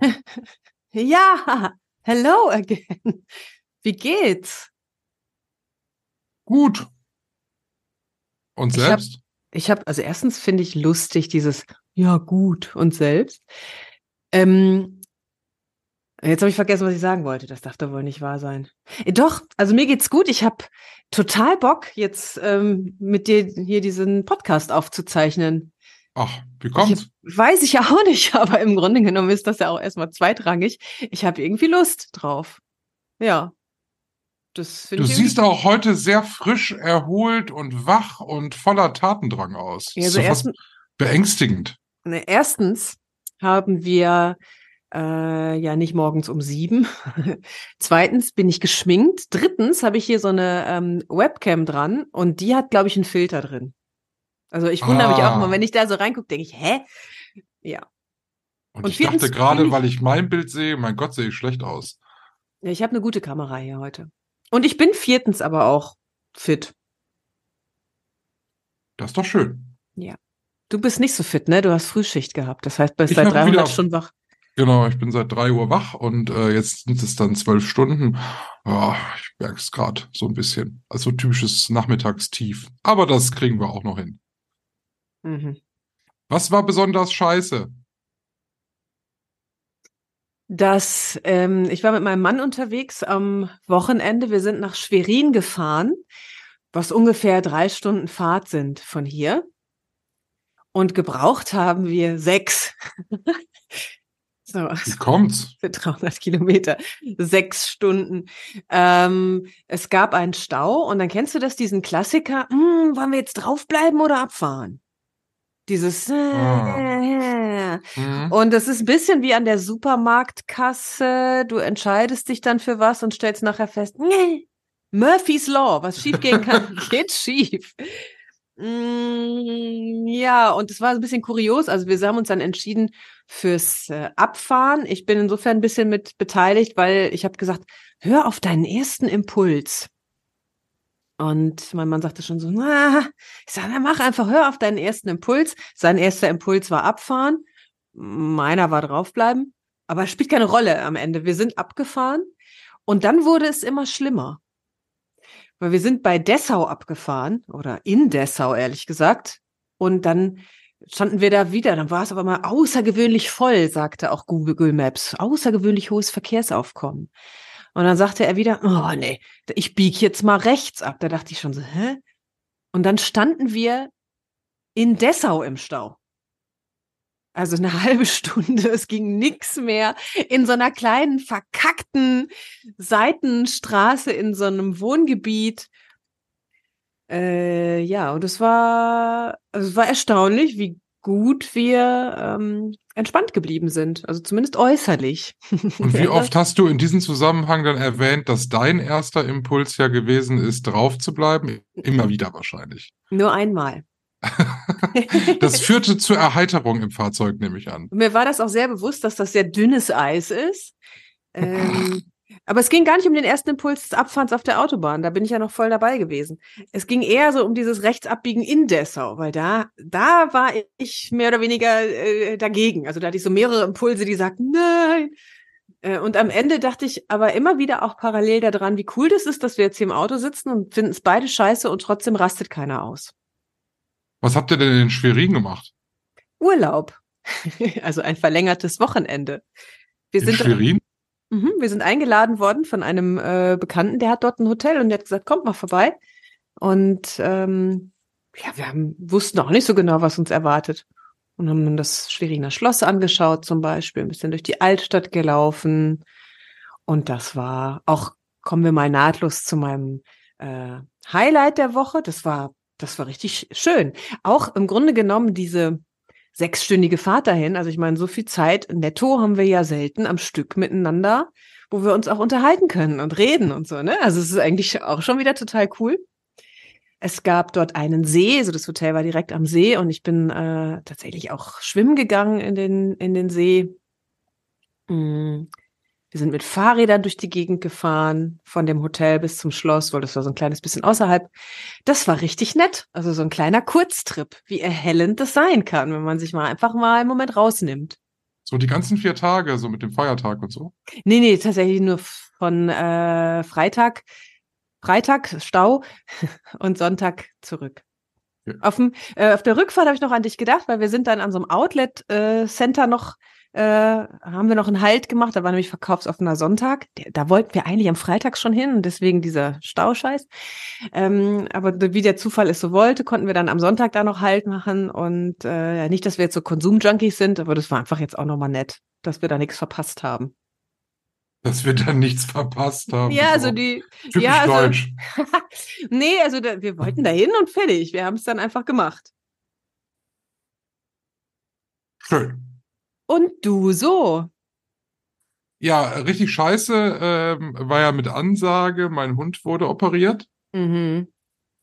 Ja, hello again. Wie geht's? Gut. Und hab- selbst? Ich habe, also erstens finde ich lustig dieses Ja, gut und selbst. Ähm, jetzt habe ich vergessen, was ich sagen wollte. Das darf doch wohl nicht wahr sein. Äh, Doch, also mir geht's gut. Ich habe total Bock, jetzt ähm, mit dir hier diesen Podcast aufzuzeichnen. Ach, wie kommt's? Weiß ich ja auch nicht, aber im Grunde genommen ist das ja auch erstmal zweitrangig. Ich habe irgendwie Lust drauf. Ja. Das Du ich siehst auch heute sehr frisch, erholt und wach und voller Tatendrang aus. Ja, also erst, beängstigend. ne, erstens haben wir äh, ja nicht morgens um sieben. Zweitens bin ich geschminkt. Drittens habe ich hier so eine ähm, Webcam dran und die hat, glaube ich, einen Filter drin. Also ich wundere mich auch Ah. immer, wenn ich da so reingucke, denke ich, hä? Ja. Und, Und ich dachte gerade, weil ich mein Bild sehe, mein Gott, sehe ich schlecht aus. Ja, ich habe eine gute Kamera hier heute. Und ich bin viertens aber auch fit. Das ist doch schön. Du bist nicht so fit, ne? Du hast Frühschicht gehabt. Das heißt, bist Ich seit hab 300 wieder- Stunden wach. Genau, ich bin seit drei Uhr wach und äh, jetzt sind es dann zwölf Stunden. Ja, ich merke es gerade so ein bisschen. Also typisches Nachmittagstief. Aber das kriegen wir auch noch hin. Mhm. Was war besonders scheiße? Das, ähm, ich war mit meinem Mann unterwegs am Wochenende. Wir sind nach Schwerin gefahren, was ungefähr drei Stunden Fahrt sind von hier. Und gebraucht haben wir sechs. so, Wie kommt's? für 300 Kilometer, sechs Stunden. Ähm, es gab einen Stau und dann kennst du das, diesen Klassiker, hm, wollen wir jetzt draufbleiben oder abfahren? Dieses, Ah. äh, Hm? und das ist ein bisschen wie an der Supermarktkasse. Du entscheidest dich dann für was und stellst nachher fest, nee, Murphy's Law, was schief gehen kann, geht schief. Mm, ja, und es war ein bisschen kurios. Also wir haben uns dann entschieden fürs äh, Abfahren. Ich bin insofern ein bisschen mit beteiligt, weil ich habe gesagt, hör auf deinen ersten Impuls. Und mein Mann sagte schon so, na, ich sage, na, mach einfach, hör auf deinen ersten Impuls. Sein erster Impuls war abfahren. Meiner war draufbleiben. Aber spielt keine Rolle am Ende. Wir sind abgefahren. Und dann wurde es immer schlimmer. Weil wir sind bei Dessau abgefahren oder in Dessau, ehrlich gesagt. Und dann standen wir da wieder. Dann war es aber mal außergewöhnlich voll, sagte auch Google Maps. Außergewöhnlich hohes Verkehrsaufkommen. Und dann sagte er wieder, oh nee, ich bieg jetzt mal rechts ab. Da dachte ich schon so, hä? Und dann standen wir in Dessau im Stau. Also eine halbe Stunde, es ging nix mehr in so einer kleinen verkackten Seitenstraße in so einem Wohngebiet. Äh, ja, und es war, also es war erstaunlich, wie gut wir ähm, entspannt geblieben sind. Also zumindest äußerlich. Und wie oft hast du in diesem Zusammenhang dann erwähnt, dass dein erster Impuls ja gewesen ist, drauf zu bleiben? Immer wieder wahrscheinlich. Nur einmal. Das führte zur Erheiterung im Fahrzeug, nehme ich an. Mir war das auch sehr bewusst, dass das sehr dünnes Eis ist. Ähm, aber es ging gar nicht um den ersten Impuls des Abfahrens auf der Autobahn. Da bin ich ja noch voll dabei gewesen. Es ging eher so um dieses Rechtsabbiegen in Dessau, weil da, da war ich mehr oder weniger äh, dagegen. Also da hatte ich so mehrere Impulse, die sagten, nein. Äh, und am Ende dachte ich aber immer wieder auch parallel daran, wie cool das ist, dass wir jetzt hier im Auto sitzen und finden es beide scheiße und trotzdem rastet keiner aus. Was habt ihr denn in Schwerin gemacht? Urlaub. also ein verlängertes Wochenende. Wir In sind Schwerin? Mhm, wir sind eingeladen worden von einem äh, Bekannten, der hat dort ein Hotel und der hat gesagt, kommt mal vorbei. Und ähm, ja, wir haben, wussten auch nicht so genau, was uns erwartet. Und haben dann das Schweriner Schloss angeschaut zum Beispiel, ein bisschen durch die Altstadt gelaufen. Und das war auch, kommen wir mal nahtlos zu meinem äh, Highlight der Woche. Das war, das war richtig schön. Auch im Grunde genommen diese sechsstündige Fahrt dahin. Also ich meine, so viel Zeit netto haben wir ja selten am Stück miteinander, wo wir uns auch unterhalten können und reden und so, ne? Also es ist eigentlich auch schon wieder total cool. Es gab dort einen See, also das Hotel war direkt am See und ich bin äh, tatsächlich auch schwimmen gegangen in den, in den See. Mm. Wir sind mit Fahrrädern durch die Gegend gefahren, von dem Hotel bis zum Schloss, weil das war so ein kleines bisschen außerhalb. Das war richtig nett. Also so ein kleiner Kurztrip, wie erhellend das sein kann, wenn man sich mal einfach mal einen Moment rausnimmt. So die ganzen vier Tage, so mit dem Feiertag und so. Nee, nee, tatsächlich nur von äh, Freitag, Freitag Stau und Sonntag zurück. Ja. Auf, dem, äh, auf der Rückfahrt habe ich noch an dich gedacht, weil wir sind dann an so einem Outlet-Center äh, noch äh, haben wir noch einen Halt gemacht. Da war nämlich verkaufsoffener Sonntag. Da wollten wir eigentlich am Freitag schon hin deswegen dieser Stauscheiß. Ähm, aber wie der Zufall es so wollte, konnten wir dann am Sonntag da noch Halt machen und äh, nicht, dass wir jetzt so Konsumjunkies sind, aber das war einfach jetzt auch nochmal nett, dass wir da nichts verpasst haben. Dass wir dann nichts verpasst haben. Ja, also So die. Typisch ja, also, deutsch. nee, also da, wir wollten da hin und fertig. Wir haben es dann einfach gemacht. Schön. Und du so. Ja, richtig scheiße ähm, war ja mit Ansage. Mein Hund wurde operiert. Mhm.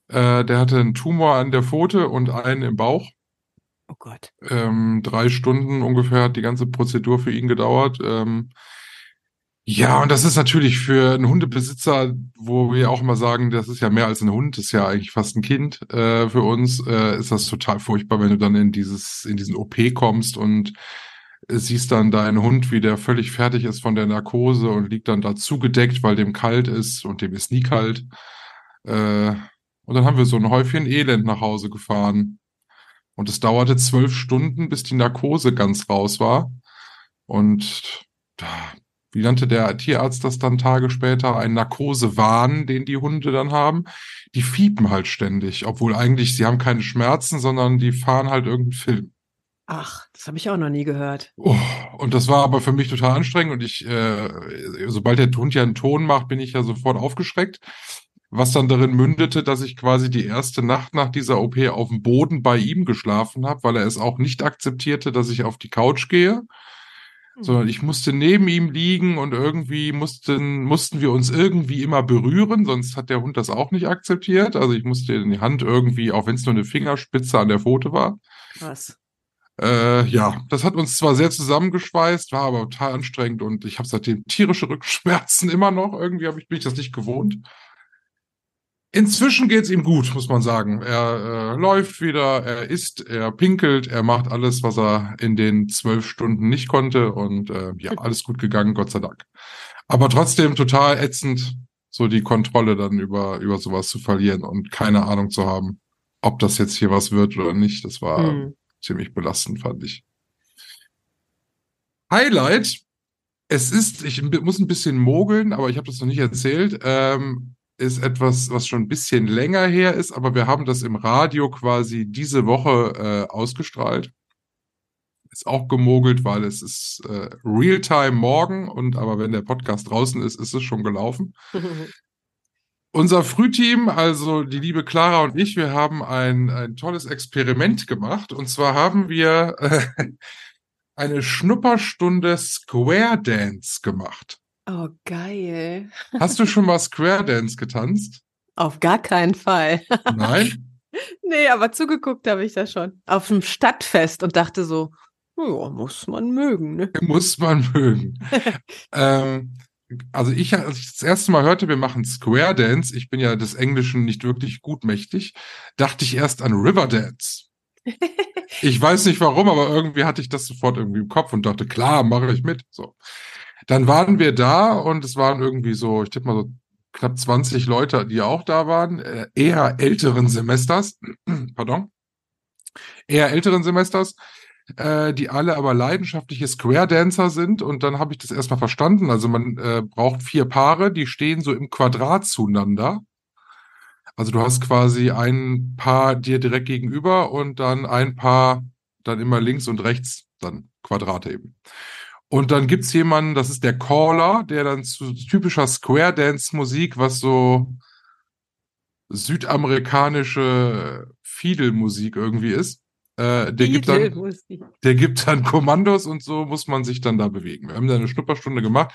Äh, der hatte einen Tumor an der Pfote und einen im Bauch. Oh Gott. Ähm, drei Stunden ungefähr hat die ganze Prozedur für ihn gedauert. Ähm, ja, und das ist natürlich für einen Hundebesitzer, wo wir auch immer sagen, das ist ja mehr als ein Hund, das ist ja eigentlich fast ein Kind. Äh, für uns äh, ist das total furchtbar, wenn du dann in dieses, in diesen OP kommst und siehst dann deinen Hund, wie der völlig fertig ist von der Narkose und liegt dann da zugedeckt, weil dem kalt ist und dem ist nie kalt. Äh, und dann haben wir so ein Häufchen Elend nach Hause gefahren. Und es dauerte zwölf Stunden, bis die Narkose ganz raus war. Und wie nannte der Tierarzt das dann Tage später? Ein Narkosewahn, den die Hunde dann haben. Die fiepen halt ständig, obwohl eigentlich sie haben keine Schmerzen, sondern die fahren halt irgendeinen Film. Ach, das habe ich auch noch nie gehört. Oh, und das war aber für mich total anstrengend und ich, äh, sobald der Hund ja einen Ton macht, bin ich ja sofort aufgeschreckt. Was dann darin mündete, dass ich quasi die erste Nacht nach dieser OP auf dem Boden bei ihm geschlafen habe, weil er es auch nicht akzeptierte, dass ich auf die Couch gehe, sondern ich musste neben ihm liegen und irgendwie mussten, mussten wir uns irgendwie immer berühren, sonst hat der Hund das auch nicht akzeptiert. Also ich musste in die Hand irgendwie, auch wenn es nur eine Fingerspitze an der Pfote war. Krass. Äh, ja, das hat uns zwar sehr zusammengeschweißt, war aber total anstrengend und ich habe seitdem tierische Rückenschmerzen immer noch. Irgendwie hab ich, bin ich das nicht gewohnt. Inzwischen geht's ihm gut, muss man sagen. Er äh, läuft wieder, er isst, er pinkelt, er macht alles, was er in den zwölf Stunden nicht konnte und äh, ja, alles gut gegangen, Gott sei Dank. Aber trotzdem total ätzend, so die Kontrolle dann über über sowas zu verlieren und keine Ahnung zu haben, ob das jetzt hier was wird oder nicht. Das war Hm. Ziemlich belastend, fand ich. Highlight, es ist, ich muss ein bisschen mogeln, aber ich habe das noch nicht erzählt, ähm, ist etwas, was schon ein bisschen länger her ist, aber wir haben das im Radio quasi diese Woche äh, ausgestrahlt. Ist auch gemogelt, weil es ist äh, Realtime morgen und aber wenn der Podcast draußen ist, ist es schon gelaufen. Unser Frühteam, also die liebe Clara und ich, wir haben ein, ein tolles Experiment gemacht. Und zwar haben wir äh, eine Schnupperstunde Square Dance gemacht. oh, geil. Hast du schon mal Square Dance getanzt? Auf gar keinen Fall. Nein? nee, aber zugeguckt habe ich da schon. Auf dem Stadtfest und dachte so, ja, muss man mögen, ne? Muss man mögen. ähm, also ich, als ich das erste Mal hörte, wir machen Square Dance, ich bin ja des Englischen nicht wirklich gut mächtig, dachte ich erst an River Dance. Ich weiß nicht warum, aber irgendwie hatte ich das sofort irgendwie im Kopf und dachte, klar, mache ich mit. So. Dann waren wir da und es waren irgendwie so, ich tippe mal so knapp 20 Leute, die auch da waren, äh, eher älteren Semesters, pardon, eher älteren Semesters, äh, die alle aber leidenschaftliche Square Dancer sind und dann habe ich das erstmal verstanden. Also man äh, braucht vier Paare, die stehen so im Quadrat zueinander. Also du hast quasi ein Paar dir direkt gegenüber und dann ein Paar dann immer links und rechts, dann Quadrate eben. Und dann gibt's jemanden, das ist der Caller, der dann zu typischer Square Dance Musik, was so südamerikanische Fiedel-Musik irgendwie ist, Äh, der gibt dann, der gibt dann Kommandos und so muss man sich dann da bewegen. Wir haben da eine Schnupperstunde gemacht.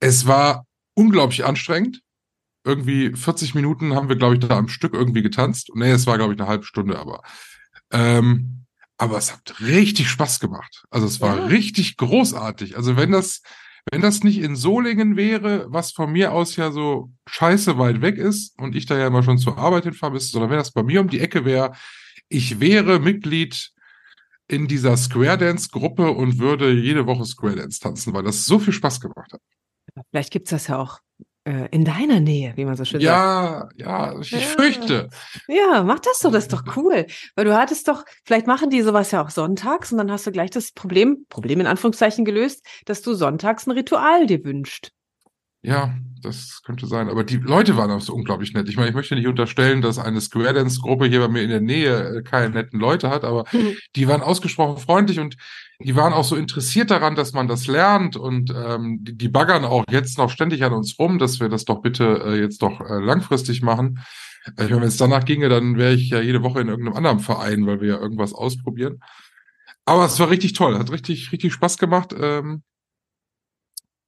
Es war unglaublich anstrengend. Irgendwie 40 Minuten haben wir, glaube ich, da am Stück irgendwie getanzt. Nee, es war, glaube ich, eine halbe Stunde, aber ähm, aber es hat richtig Spaß gemacht. Also es war ja. richtig großartig. Also wenn das, wenn das nicht in Solingen wäre, was von mir aus ja so scheiße weit weg ist und ich da ja immer schon zur Arbeit hinfahren müsste, sondern wenn das bei mir um die Ecke wäre, ich wäre Mitglied in dieser Square Dance Gruppe und würde jede Woche Square Dance tanzen, weil das so viel Spaß gemacht hat. Vielleicht gibt's das ja auch äh, in deiner Nähe, wie man so schön ja, sagt. Ja, ich ja. fürchte. Ja, mach das doch, das ist doch cool. Weil du hattest doch, vielleicht machen die sowas ja auch sonntags und dann hast du gleich das Problem, Problem in Anführungszeichen gelöst, dass du sonntags ein Ritual dir wünscht. Ja, das könnte sein. Aber die Leute waren auch so unglaublich nett. Ich meine, ich möchte nicht unterstellen, dass eine Square Dance Gruppe hier bei mir in der Nähe äh, keine netten Leute hat, aber mhm. die waren ausgesprochen freundlich und die waren auch so interessiert daran, dass man das lernt und ähm, die, die baggern auch jetzt noch ständig an uns rum, dass wir das doch bitte äh, jetzt doch äh, langfristig machen. Äh, ich meine, wenn es danach ginge, dann wäre ich ja jede Woche in irgendeinem anderen Verein, weil wir ja irgendwas ausprobieren. Aber es war richtig toll, hat richtig, richtig Spaß gemacht. Ähm,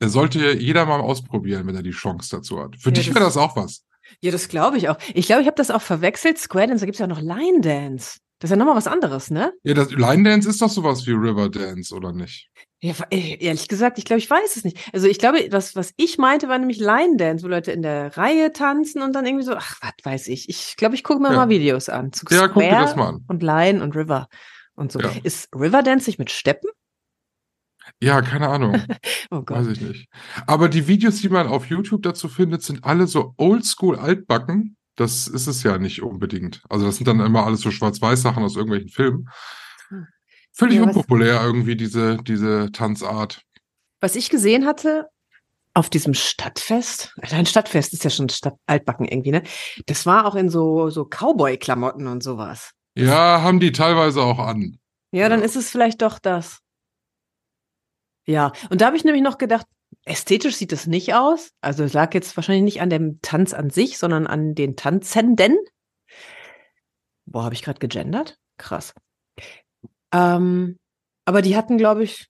sollte jeder mal ausprobieren, wenn er die Chance dazu hat. Für ja, dich wäre das auch was. Ja, das glaube ich auch. Ich glaube, ich habe das auch verwechselt. Square Dance, da gibt es ja noch Line Dance. Das ist ja nochmal was anderes, ne? Ja, das Line Dance ist doch sowas wie River Dance, oder nicht? Ja, äh, ehrlich gesagt, ich glaube, ich weiß es nicht. Also ich glaube, was, was ich meinte, war nämlich Line Dance, wo Leute in der Reihe tanzen und dann irgendwie so, ach, was weiß ich. Ich glaube, ich gucke mir ja. mal Videos an. Zu ja, guck dir das mal an. Und Line und River und so. Ja. Ist River Dance nicht mit Steppen? Ja, keine Ahnung. oh Gott. Weiß ich nicht. Aber die Videos, die man auf YouTube dazu findet, sind alle so oldschool altbacken. Das ist es ja nicht unbedingt. Also das sind dann immer alles so Schwarz-Weiß-Sachen aus irgendwelchen Filmen. Hm. Völlig ja, unpopulär irgendwie diese, diese Tanzart. Was ich gesehen hatte auf diesem Stadtfest, ein Stadtfest ist ja schon Stadt altbacken irgendwie, ne? Das war auch in so, so Cowboy-Klamotten und sowas. Ja, haben die teilweise auch an. Ja, dann ist es vielleicht doch das. Ja, und da habe ich nämlich noch gedacht, ästhetisch sieht es nicht aus. Also es lag jetzt wahrscheinlich nicht an dem Tanz an sich, sondern an den Tanzenden. Boah, habe ich gerade gegendert? Krass. Ähm, aber die hatten, glaube ich,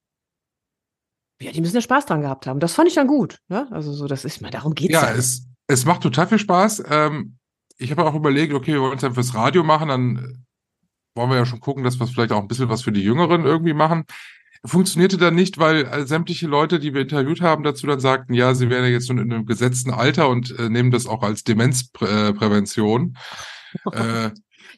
ja, die müssen ja Spaß dran gehabt haben. Das fand ich dann gut. Ne? Also so, das ist mal, darum geht's ja. Ja, es, es macht total viel Spaß. Ähm, ich habe auch überlegt, okay, wir wollen es dann fürs Radio machen, dann wollen wir ja schon gucken, dass wir vielleicht auch ein bisschen was für die Jüngeren irgendwie machen funktionierte dann nicht, weil äh, sämtliche Leute, die wir interviewt haben, dazu dann sagten, ja, sie wären ja jetzt schon in einem gesetzten Alter und äh, nehmen das auch als Demenzprävention. Äh,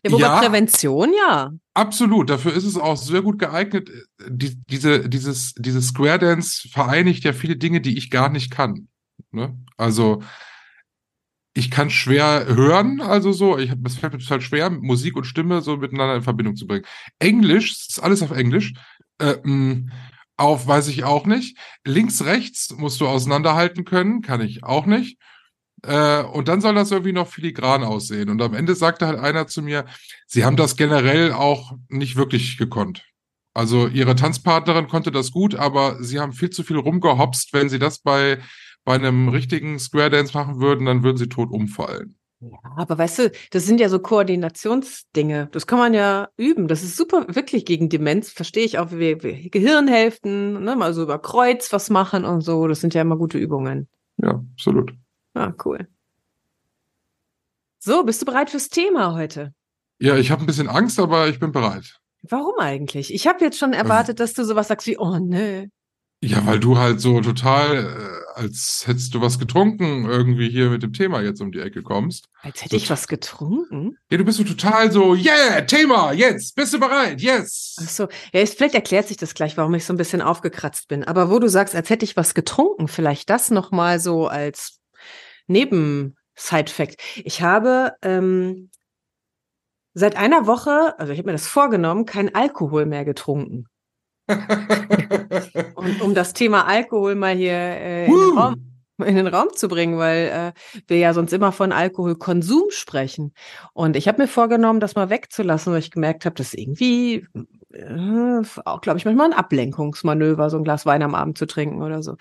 ja, wobei ja, Prävention, ja. Absolut, dafür ist es auch sehr gut geeignet. Die, diese, dieses, dieses Square Dance vereinigt ja viele Dinge, die ich gar nicht kann. Ne? Also ich kann schwer hören, also so, ich, es fällt mir total schwer, Musik und Stimme so miteinander in Verbindung zu bringen. Englisch, ist alles auf Englisch, äh, mm, auf weiß ich auch nicht. Links, rechts musst du auseinanderhalten können, kann ich auch nicht. Äh, und dann soll das irgendwie noch filigran aussehen. Und am Ende sagte halt einer zu mir, sie haben das generell auch nicht wirklich gekonnt. Also ihre Tanzpartnerin konnte das gut, aber sie haben viel zu viel rumgehopst. Wenn sie das bei, bei einem richtigen Square Dance machen würden, dann würden sie tot umfallen. Ja, aber weißt du, das sind ja so Koordinationsdinge. Das kann man ja üben. Das ist super, wirklich gegen Demenz. Verstehe ich auch, wie, wie Gehirnhälften, ne, mal so über Kreuz was machen und so. Das sind ja immer gute Übungen. Ja, absolut. Ah, cool. So, bist du bereit fürs Thema heute? Ja, ich habe ein bisschen Angst, aber ich bin bereit. Warum eigentlich? Ich habe jetzt schon erwartet, dass du sowas sagst wie, oh ne, ja, weil du halt so total, äh, als hättest du was getrunken, irgendwie hier mit dem Thema jetzt um die Ecke kommst. Als hätte so, ich was getrunken? Ja, du bist so total so, yeah, Thema, jetzt, bist du bereit, yes. Ach so, ja, vielleicht erklärt sich das gleich, warum ich so ein bisschen aufgekratzt bin. Aber wo du sagst, als hätte ich was getrunken, vielleicht das nochmal so als Neben-Side-Fact. Ich habe ähm, seit einer Woche, also ich habe mir das vorgenommen, kein Alkohol mehr getrunken. Und um das Thema Alkohol mal hier äh, in, den Raum, in, den Raum, zu bringen, weil äh, wir ja sonst immer von Alkoholkonsum sprechen. Und ich habe mir vorgenommen, das mal wegzulassen, weil ich gemerkt habe, dass irgendwie äh, auch, glaube ich, manchmal ein Ablenkungsmanöver, so ein Glas Wein am Abend zu trinken oder so.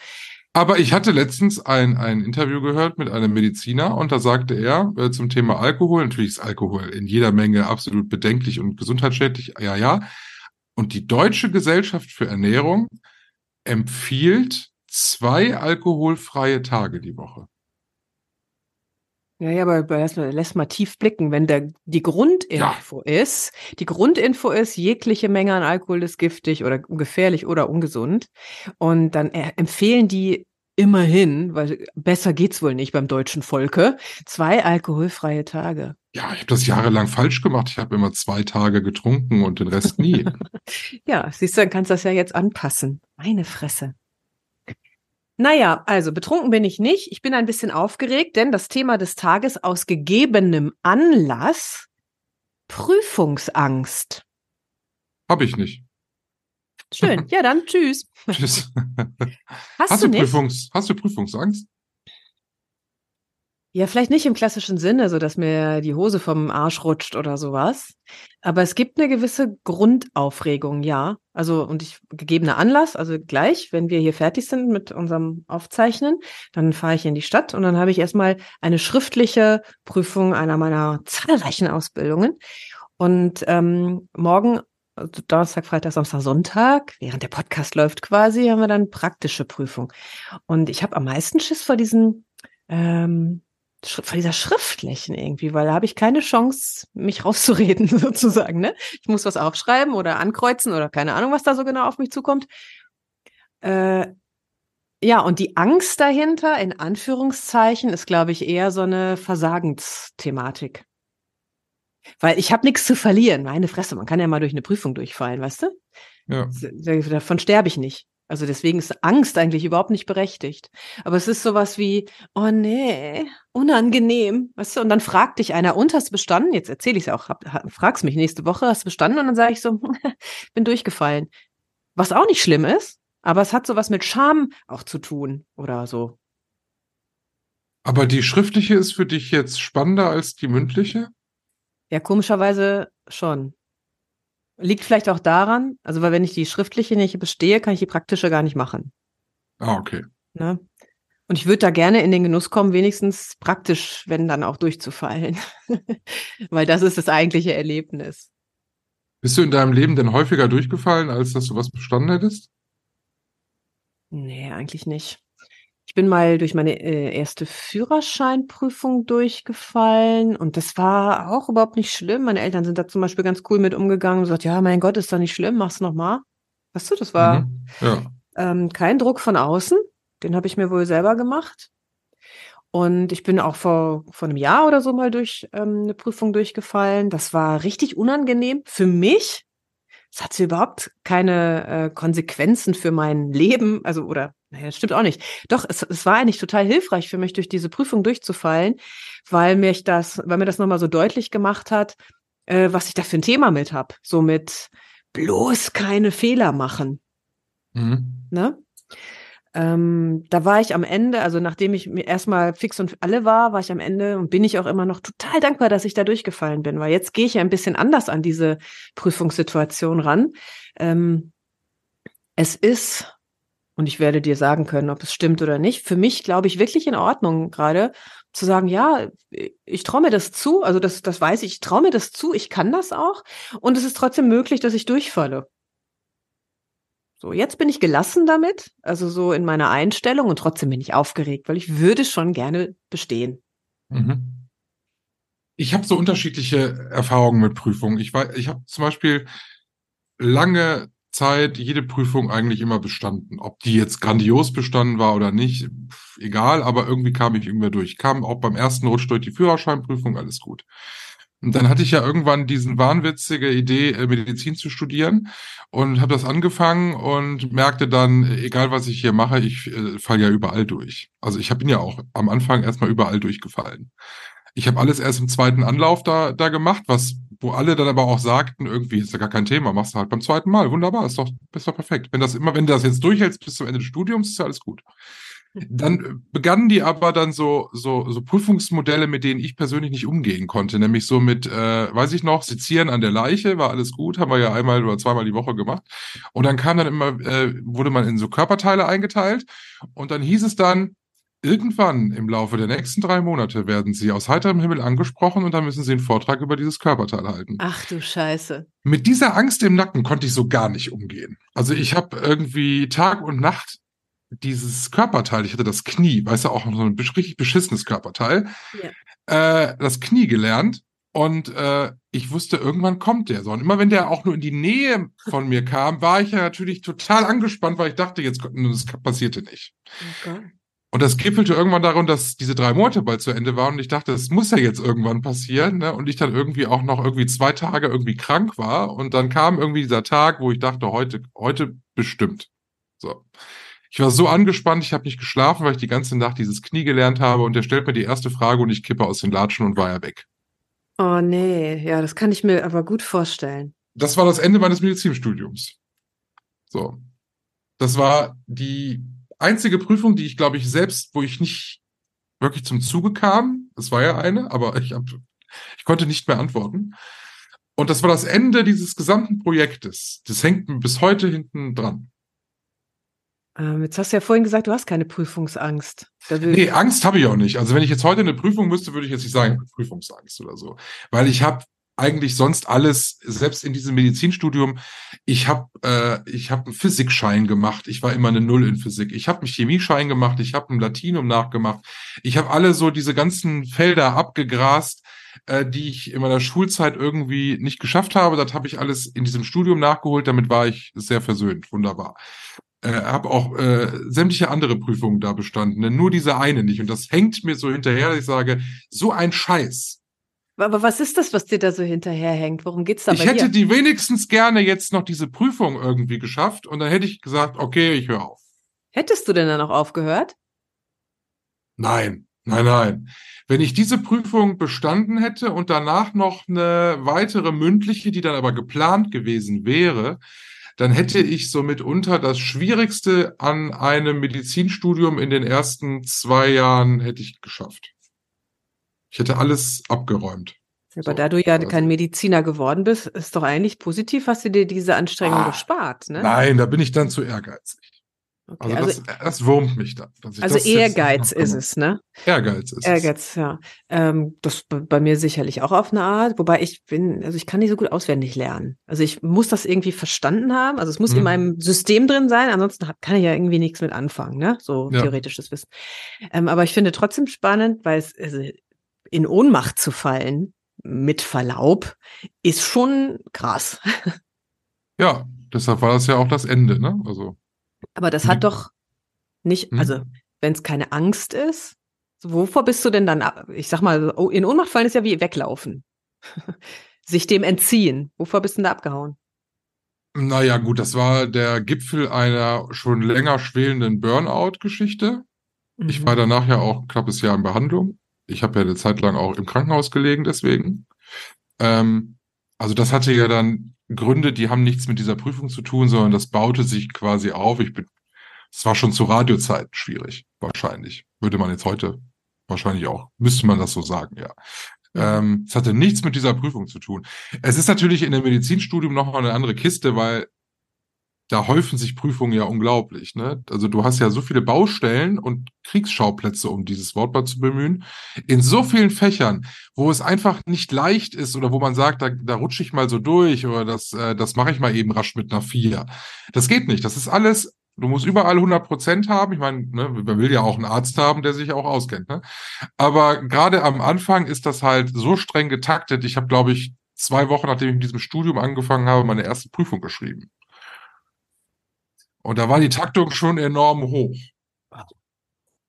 Aber ich hatte letztens ein, ein Interview gehört mit einem Mediziner und da sagte er äh, zum Thema Alkohol, natürlich ist Alkohol in jeder Menge absolut bedenklich und gesundheitsschädlich, ja, ja. Und die Deutsche Gesellschaft für Ernährung empfiehlt zwei alkoholfreie Tage die Woche. Ja, ja, aber lass mal, lass mal tief blicken. Wenn der, die Grundinfo ja. ist, die Grundinfo ist, jegliche Menge an Alkohol ist giftig oder gefährlich oder ungesund. Und dann empfehlen die immerhin, weil besser geht's wohl nicht beim deutschen Volke, zwei alkoholfreie Tage. Ja, ich habe das jahrelang falsch gemacht. Ich habe immer zwei Tage getrunken und den Rest nie. ja, siehst du, dann kannst du das ja jetzt anpassen. Meine Fresse. Naja, also betrunken bin ich nicht. Ich bin ein bisschen aufgeregt, denn das Thema des Tages aus gegebenem Anlass Prüfungsangst. Habe ich nicht. Schön. Ja, dann tschüss. Tschüss. Hast, hast du? Prüfungs, hast du Prüfungsangst? Ja, vielleicht nicht im klassischen Sinne, so dass mir die Hose vom Arsch rutscht oder sowas. Aber es gibt eine gewisse Grundaufregung, ja. Also, und ich gegebener Anlass, also gleich, wenn wir hier fertig sind mit unserem Aufzeichnen, dann fahre ich in die Stadt und dann habe ich erstmal eine schriftliche Prüfung einer meiner zahlreichen Ausbildungen. Und ähm, morgen, also Donnerstag, Freitag, Samstag, Sonntag, während der Podcast läuft quasi, haben wir dann praktische Prüfung. Und ich habe am meisten Schiss vor diesen ähm, von dieser schriftlichen irgendwie, weil da habe ich keine Chance, mich rauszureden sozusagen. Ne? Ich muss was aufschreiben oder ankreuzen oder keine Ahnung, was da so genau auf mich zukommt. Äh, ja, und die Angst dahinter, in Anführungszeichen, ist, glaube ich, eher so eine Versagensthematik. Weil ich habe nichts zu verlieren. Meine Fresse, man kann ja mal durch eine Prüfung durchfallen, weißt du? Ja. Davon sterbe ich nicht. Also deswegen ist Angst eigentlich überhaupt nicht berechtigt. Aber es ist sowas wie, oh nee, unangenehm. Weißt du, und dann fragt dich einer, und hast du bestanden? Jetzt erzähle ich es auch, hab, hab, fragst mich nächste Woche, hast du bestanden? Und dann sage ich so, bin durchgefallen. Was auch nicht schlimm ist, aber es hat sowas mit Scham auch zu tun oder so. Aber die schriftliche ist für dich jetzt spannender als die mündliche? Ja, komischerweise schon. Liegt vielleicht auch daran, also weil wenn ich die schriftliche nicht bestehe, kann ich die praktische gar nicht machen. Ah, okay. Ne? Und ich würde da gerne in den Genuss kommen, wenigstens praktisch, wenn dann auch durchzufallen. weil das ist das eigentliche Erlebnis. Bist du in deinem Leben denn häufiger durchgefallen, als dass du was bestanden hättest? Nee, eigentlich nicht. Ich bin mal durch meine äh, erste Führerscheinprüfung durchgefallen und das war auch überhaupt nicht schlimm. Meine Eltern sind da zum Beispiel ganz cool mit umgegangen und gesagt, ja, mein Gott, ist doch nicht schlimm, mach's nochmal. Weißt du, das war Mhm. Ja. ähm, kein Druck von außen. Den habe ich mir wohl selber gemacht. Und ich bin auch vor, vor einem Jahr oder so mal durch ähm, eine Prüfung durchgefallen. Das war richtig unangenehm für mich. Es hatte überhaupt keine äh, Konsequenzen für mein Leben. Also, oder, naja, das stimmt auch nicht. Doch, es, es war eigentlich total hilfreich für mich, durch diese Prüfung durchzufallen, weil mich das, weil mir das nochmal so deutlich gemacht hat, äh, was ich da für ein Thema mit hab. So mit bloß keine Fehler machen. Mhm. Ne? Ähm, da war ich am Ende, also nachdem ich mir erstmal fix und alle war, war ich am Ende und bin ich auch immer noch total dankbar, dass ich da durchgefallen bin, weil jetzt gehe ich ja ein bisschen anders an diese Prüfungssituation ran. Ähm, es ist, und ich werde dir sagen können, ob es stimmt oder nicht, für mich, glaube ich, wirklich in Ordnung gerade zu sagen, ja, ich traue mir das zu, also das, das weiß ich, ich traue mir das zu, ich kann das auch und es ist trotzdem möglich, dass ich durchfalle. So, jetzt bin ich gelassen damit, also so in meiner Einstellung und trotzdem bin ich aufgeregt, weil ich würde schon gerne bestehen. Mhm. Ich habe so unterschiedliche Erfahrungen mit Prüfungen. Ich ich habe zum Beispiel lange Zeit jede Prüfung eigentlich immer bestanden. Ob die jetzt grandios bestanden war oder nicht, egal, aber irgendwie kam ich irgendwer durch. Kam auch beim ersten Rutsch durch die Führerscheinprüfung, alles gut. Und dann hatte ich ja irgendwann diesen wahnwitzige Idee, äh, Medizin zu studieren und habe das angefangen und merkte dann, egal was ich hier mache, ich äh, falle ja überall durch. Also ich bin ja auch am Anfang erstmal überall durchgefallen. Ich habe alles erst im zweiten Anlauf da, da gemacht, was, wo alle dann aber auch sagten, irgendwie ist ja gar kein Thema, machst du halt beim zweiten Mal. Wunderbar, ist doch, ist doch perfekt. Wenn das immer, wenn du das jetzt durchhältst bis zum Ende des Studiums, ist ja alles gut. Dann begannen die aber dann so, so, so Prüfungsmodelle, mit denen ich persönlich nicht umgehen konnte. Nämlich so mit, äh, weiß ich noch, Sezieren an der Leiche, war alles gut, haben wir ja einmal oder zweimal die Woche gemacht. Und dann kam dann immer, äh, wurde man in so Körperteile eingeteilt. Und dann hieß es dann, irgendwann im Laufe der nächsten drei Monate werden sie aus heiterem Himmel angesprochen und dann müssen sie einen Vortrag über dieses Körperteil halten. Ach du Scheiße. Mit dieser Angst im Nacken konnte ich so gar nicht umgehen. Also ich habe irgendwie Tag und Nacht dieses Körperteil, ich hatte das Knie, weißt du, auch so ein richtig beschissenes Körperteil, ja. äh, das Knie gelernt und äh, ich wusste, irgendwann kommt der so. Und immer wenn der auch nur in die Nähe von mir kam, war ich ja natürlich total angespannt, weil ich dachte, jetzt das passierte nicht. Okay. Und das gipfelte irgendwann darum, dass diese drei Monate bald zu Ende waren und ich dachte, das muss ja jetzt irgendwann passieren. Ne? Und ich dann irgendwie auch noch irgendwie zwei Tage irgendwie krank war. Und dann kam irgendwie dieser Tag, wo ich dachte, heute, heute bestimmt. So. Ich war so angespannt, ich habe nicht geschlafen, weil ich die ganze Nacht dieses Knie gelernt habe und der stellt mir die erste Frage und ich kippe aus den Latschen und war ja weg. Oh nee, ja, das kann ich mir aber gut vorstellen. Das war das Ende meines Medizinstudiums. So. Das war die einzige Prüfung, die ich, glaube ich, selbst, wo ich nicht wirklich zum Zuge kam, das war ja eine, aber ich, hab, ich konnte nicht mehr antworten. Und das war das Ende dieses gesamten Projektes. Das hängt bis heute hinten dran. Ähm, jetzt hast du ja vorhin gesagt, du hast keine Prüfungsangst. Nee, Angst habe ich auch nicht. Also wenn ich jetzt heute eine Prüfung müsste, würde ich jetzt nicht sagen, Prüfungsangst oder so. Weil ich habe eigentlich sonst alles, selbst in diesem Medizinstudium, ich habe äh, ich hab einen Physikschein gemacht, ich war immer eine Null in Physik. Ich habe einen Chemieschein gemacht, ich habe ein Latinum nachgemacht. Ich habe alle so diese ganzen Felder abgegrast, äh, die ich in meiner Schulzeit irgendwie nicht geschafft habe. Das habe ich alles in diesem Studium nachgeholt, damit war ich sehr versöhnt. Wunderbar. Äh, habe auch äh, sämtliche andere Prüfungen da bestanden, ne? nur diese eine nicht. Und das hängt mir so hinterher, dass ich sage, so ein Scheiß aber was ist das, was dir da so hinterherhängt? Worum geht's da Ich hätte dir? die wenigstens gerne jetzt noch diese Prüfung irgendwie geschafft und dann hätte ich gesagt, okay, ich höre auf. Hättest du denn dann noch aufgehört? Nein, nein, nein. Wenn ich diese Prüfung bestanden hätte und danach noch eine weitere mündliche, die dann aber geplant gewesen wäre, dann hätte ich so mitunter das Schwierigste an einem Medizinstudium in den ersten zwei Jahren hätte ich geschafft. Ich hätte alles abgeräumt. Aber so, da du ja also. kein Mediziner geworden bist, ist doch eigentlich positiv, hast du dir diese Anstrengung ah, gespart, ne? Nein, da bin ich dann zu ehrgeizig. Okay, also, also das, das wurmt mich dann. also Ehrgeiz ist es, ne? Ehrgeiz ist Ehrgeiz, es. ja. Ähm, das bei mir sicherlich auch auf eine Art, wobei ich bin, also ich kann nicht so gut auswendig lernen. Also ich muss das irgendwie verstanden haben, also es muss hm. in mhm. meinem System drin sein, ansonsten kann ich ja irgendwie nichts mit anfangen, ne? So ja. theoretisches Wissen. Ähm, aber ich finde trotzdem spannend, weil es, also in Ohnmacht zu fallen, mit Verlaub, ist schon krass. Ja, deshalb war das ja auch das Ende, ne? Also. Aber das hat doch nicht, hm? also wenn es keine Angst ist, wovor bist du denn dann, ich sag mal, oh, in Ohnmacht fallen ist ja wie weglaufen. Sich dem entziehen. Wovor bist du denn da abgehauen? Naja, gut, das war der Gipfel einer schon länger schwelenden Burnout-Geschichte. Mhm. Ich war danach ja auch ein knappes Jahr in Behandlung. Ich habe ja eine Zeit lang auch im Krankenhaus gelegen, deswegen. Ähm, also das hatte ja dann Gründe, die haben nichts mit dieser Prüfung zu tun, sondern das baute sich quasi auf. Ich bin, es war schon zu Radiozeiten schwierig, wahrscheinlich. Würde man jetzt heute wahrscheinlich auch, müsste man das so sagen, ja. Ähm, es hatte nichts mit dieser Prüfung zu tun. Es ist natürlich in dem Medizinstudium nochmal eine andere Kiste, weil da häufen sich Prüfungen ja unglaublich. Ne? Also du hast ja so viele Baustellen und Kriegsschauplätze, um dieses Wort mal zu bemühen, in so vielen Fächern, wo es einfach nicht leicht ist oder wo man sagt, da, da rutsche ich mal so durch oder das, äh, das mache ich mal eben rasch mit einer Vier. Das geht nicht. Das ist alles, du musst überall 100 Prozent haben. Ich meine, ne, man will ja auch einen Arzt haben, der sich auch auskennt. Ne? Aber gerade am Anfang ist das halt so streng getaktet. Ich habe, glaube ich, zwei Wochen, nachdem ich mit diesem Studium angefangen habe, meine erste Prüfung geschrieben. Und da war die Taktung schon enorm hoch.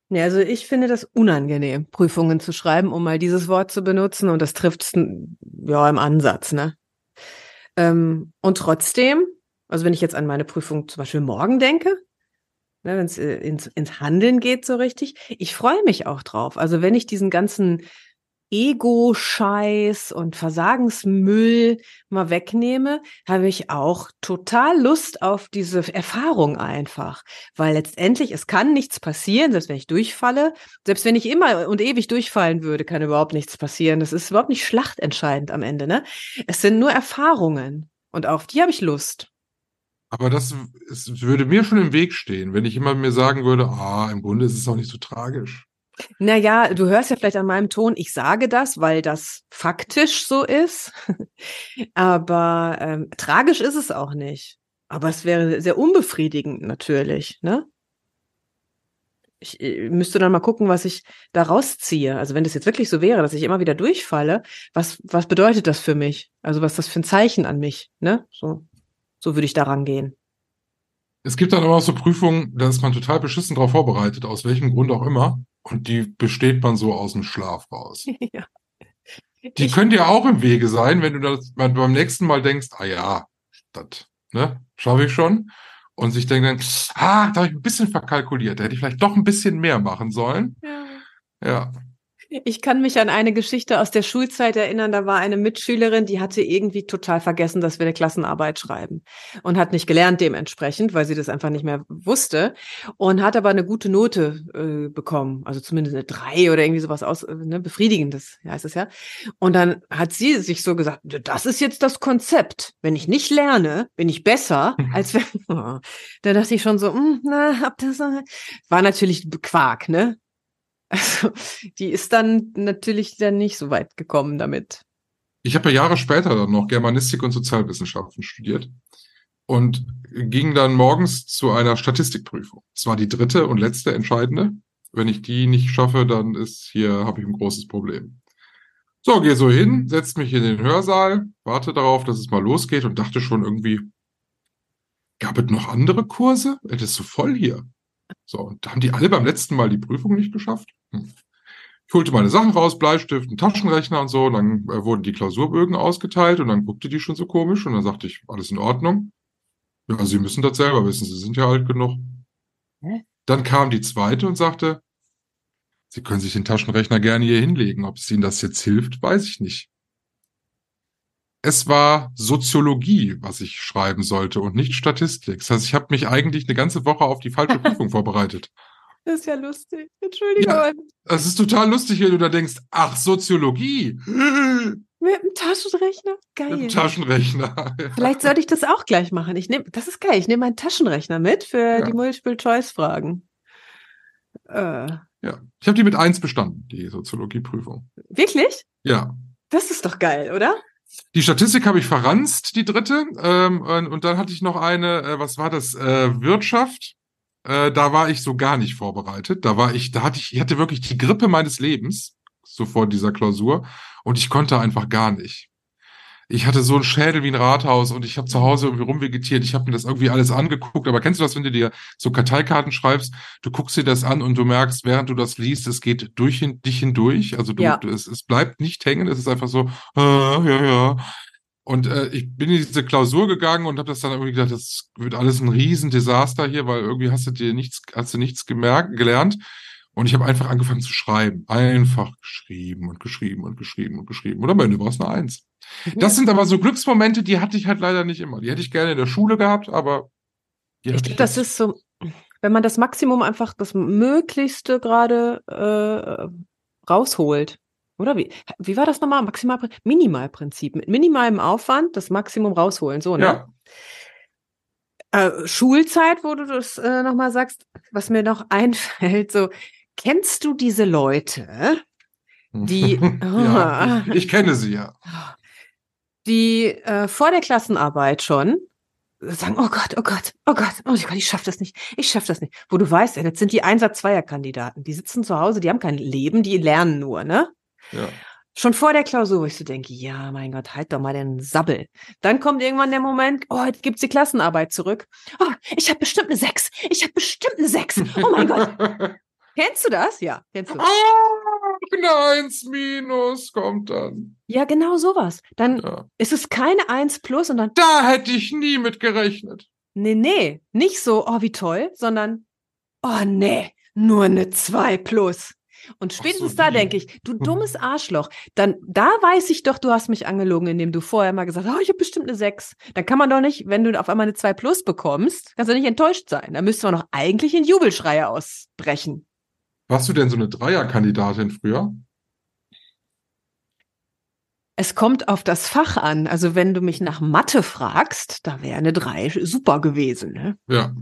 Ja, also ich finde das unangenehm, Prüfungen zu schreiben, um mal dieses Wort zu benutzen. Und das trifft es ja im Ansatz, ne? Ähm, und trotzdem, also wenn ich jetzt an meine Prüfung zum Beispiel morgen denke, ne, wenn es äh, ins, ins Handeln geht so richtig, ich freue mich auch drauf. Also wenn ich diesen ganzen Ego-Scheiß und Versagensmüll mal wegnehme, habe ich auch total Lust auf diese Erfahrung einfach. Weil letztendlich, es kann nichts passieren, selbst wenn ich durchfalle. Selbst wenn ich immer und ewig durchfallen würde, kann überhaupt nichts passieren. Das ist überhaupt nicht schlachtentscheidend am Ende, ne? Es sind nur Erfahrungen. Und auf die habe ich Lust. Aber das es würde mir schon im Weg stehen, wenn ich immer mir sagen würde, ah, im Grunde ist es auch nicht so tragisch. Naja, du hörst ja vielleicht an meinem Ton, ich sage das, weil das faktisch so ist. Aber ähm, tragisch ist es auch nicht. Aber es wäre sehr unbefriedigend natürlich, ne? Ich, äh, müsste dann mal gucken, was ich da rausziehe. Also wenn das jetzt wirklich so wäre, dass ich immer wieder durchfalle, was, was bedeutet das für mich? Also was ist das für ein Zeichen an mich, ne? So, so würde ich daran gehen. Es gibt dann auch so Prüfungen, da ist man total beschissen drauf vorbereitet, aus welchem Grund auch immer. Und die besteht man so aus dem Schlaf raus. ja. Die ich, können dir auch im Wege sein, wenn du das beim nächsten Mal denkst, ah ja, das, ne, schaffe ich schon. Und sich denkt dann, ah, da habe ich ein bisschen verkalkuliert, da hätte ich vielleicht doch ein bisschen mehr machen sollen. Ja. Ja. Ich kann mich an eine Geschichte aus der Schulzeit erinnern. Da war eine Mitschülerin, die hatte irgendwie total vergessen, dass wir eine Klassenarbeit schreiben und hat nicht gelernt dementsprechend, weil sie das einfach nicht mehr wusste und hat aber eine gute Note äh, bekommen, also zumindest eine drei oder irgendwie sowas aus, äh, ne, befriedigendes heißt es ja. Und dann hat sie sich so gesagt, das ist jetzt das Konzept. Wenn ich nicht lerne, bin ich besser, als wenn. Da dachte ich schon so, mh, hm, na, ob das war natürlich Quark, ne? Also, die ist dann natürlich dann nicht so weit gekommen damit. Ich habe ja Jahre später dann noch Germanistik und Sozialwissenschaften studiert und ging dann morgens zu einer Statistikprüfung. Das war die dritte und letzte entscheidende. Wenn ich die nicht schaffe, dann ist hier habe ich ein großes Problem. So, gehe so hin, setze mich in den Hörsaal, warte darauf, dass es mal losgeht und dachte schon irgendwie, gab es noch andere Kurse? Es ist so voll hier. So, und da haben die alle beim letzten Mal die Prüfung nicht geschafft. Hm. Ich holte meine Sachen raus, Bleistift, einen Taschenrechner und so, und dann äh, wurden die Klausurbögen ausgeteilt und dann guckte die schon so komisch und dann sagte ich, alles in Ordnung. Ja, Sie müssen das selber wissen, Sie sind ja alt genug. Hä? Dann kam die zweite und sagte, Sie können sich den Taschenrechner gerne hier hinlegen. Ob es Ihnen das jetzt hilft, weiß ich nicht. Es war Soziologie, was ich schreiben sollte und nicht Statistik. Das heißt, ich habe mich eigentlich eine ganze Woche auf die falsche Prüfung vorbereitet. Das ist ja lustig. Entschuldigung. Ja, das ist total lustig, wenn du da denkst, ach, Soziologie. Mit dem Taschenrechner? Geil. Mit dem Taschenrechner. Vielleicht sollte ich das auch gleich machen. Ich nehm, das ist geil. Ich nehme meinen Taschenrechner mit für ja. die Multiple-Choice-Fragen. Äh. Ja, ich habe die mit eins bestanden, die Soziologieprüfung. Wirklich? Ja. Das ist doch geil, oder? Die Statistik habe ich verranzt, die dritte. Ähm, und, und, dann hatte ich noch eine, äh, was war das? Äh, Wirtschaft. Äh, da war ich so gar nicht vorbereitet. Da war ich, da hatte ich, ich hatte wirklich die Grippe meines Lebens, so vor dieser Klausur. Und ich konnte einfach gar nicht ich hatte so einen Schädel wie ein Rathaus und ich habe zu Hause irgendwie rumvegetiert. Ich habe mir das irgendwie alles angeguckt. Aber kennst du das, wenn du dir so Karteikarten schreibst, du guckst dir das an und du merkst, während du das liest, es geht durch dich hindurch. Also du, ja. du es, es bleibt nicht hängen. Es ist einfach so, äh, ja, ja. Und äh, ich bin in diese Klausur gegangen und habe das dann irgendwie gedacht, das wird alles ein Riesendesaster hier, weil irgendwie hast du dir nichts, hast du nichts gemerkt, gelernt. Und ich habe einfach angefangen zu schreiben. Einfach geschrieben und geschrieben und geschrieben und geschrieben. Und am Ende war es eine Eins. Das sind aber so Glücksmomente, die hatte ich halt leider nicht immer. Die hätte ich gerne in der Schule gehabt, aber. Ich glaube, das ist so, wenn man das Maximum einfach das Möglichste gerade äh, rausholt. Oder wie? Wie war das nochmal? Maximal, Minimalprinzip. Mit minimalem Aufwand das Maximum rausholen. So, ne? Ja. Äh, Schulzeit, wo du das äh, nochmal sagst, was mir noch einfällt, so, kennst du diese Leute, die. ja, ich kenne sie ja. Die äh, vor der Klassenarbeit schon sagen, oh Gott, oh Gott, oh Gott, oh Gott, ich schaff das nicht, ich schaff das nicht. Wo du weißt, ey, das sind die Einsatz-Zweier-Kandidaten. Die sitzen zu Hause, die haben kein Leben, die lernen nur, ne? Ja. Schon vor der Klausur, wo ich so denke, ja, mein Gott, halt doch mal den Sabbel. Dann kommt irgendwann der Moment, oh, jetzt gibt's die Klassenarbeit zurück. Oh, ich habe bestimmt eine Sechs. Ich habe bestimmt eine Sechs. Oh mein Gott. Kennst du das? Ja, kennst du. Ah, eine 1 minus kommt dann. Ja, genau sowas. Dann ja. ist es keine 1 plus und dann. Da hätte ich nie mit gerechnet. Nee, nee. Nicht so, oh, wie toll, sondern, oh, nee, nur eine 2 plus. Und so, spätestens da die. denke ich, du dummes Arschloch, dann da weiß ich doch, du hast mich angelogen, indem du vorher mal gesagt hast, oh, ich habe bestimmt eine 6. Dann kann man doch nicht, wenn du auf einmal eine 2 plus bekommst, kannst du nicht enttäuscht sein. Da müsste man doch eigentlich in Jubelschreie ausbrechen. Warst du denn so eine Dreierkandidatin früher? Es kommt auf das Fach an. Also wenn du mich nach Mathe fragst, da wäre eine 3 super gewesen. Ne? Ja.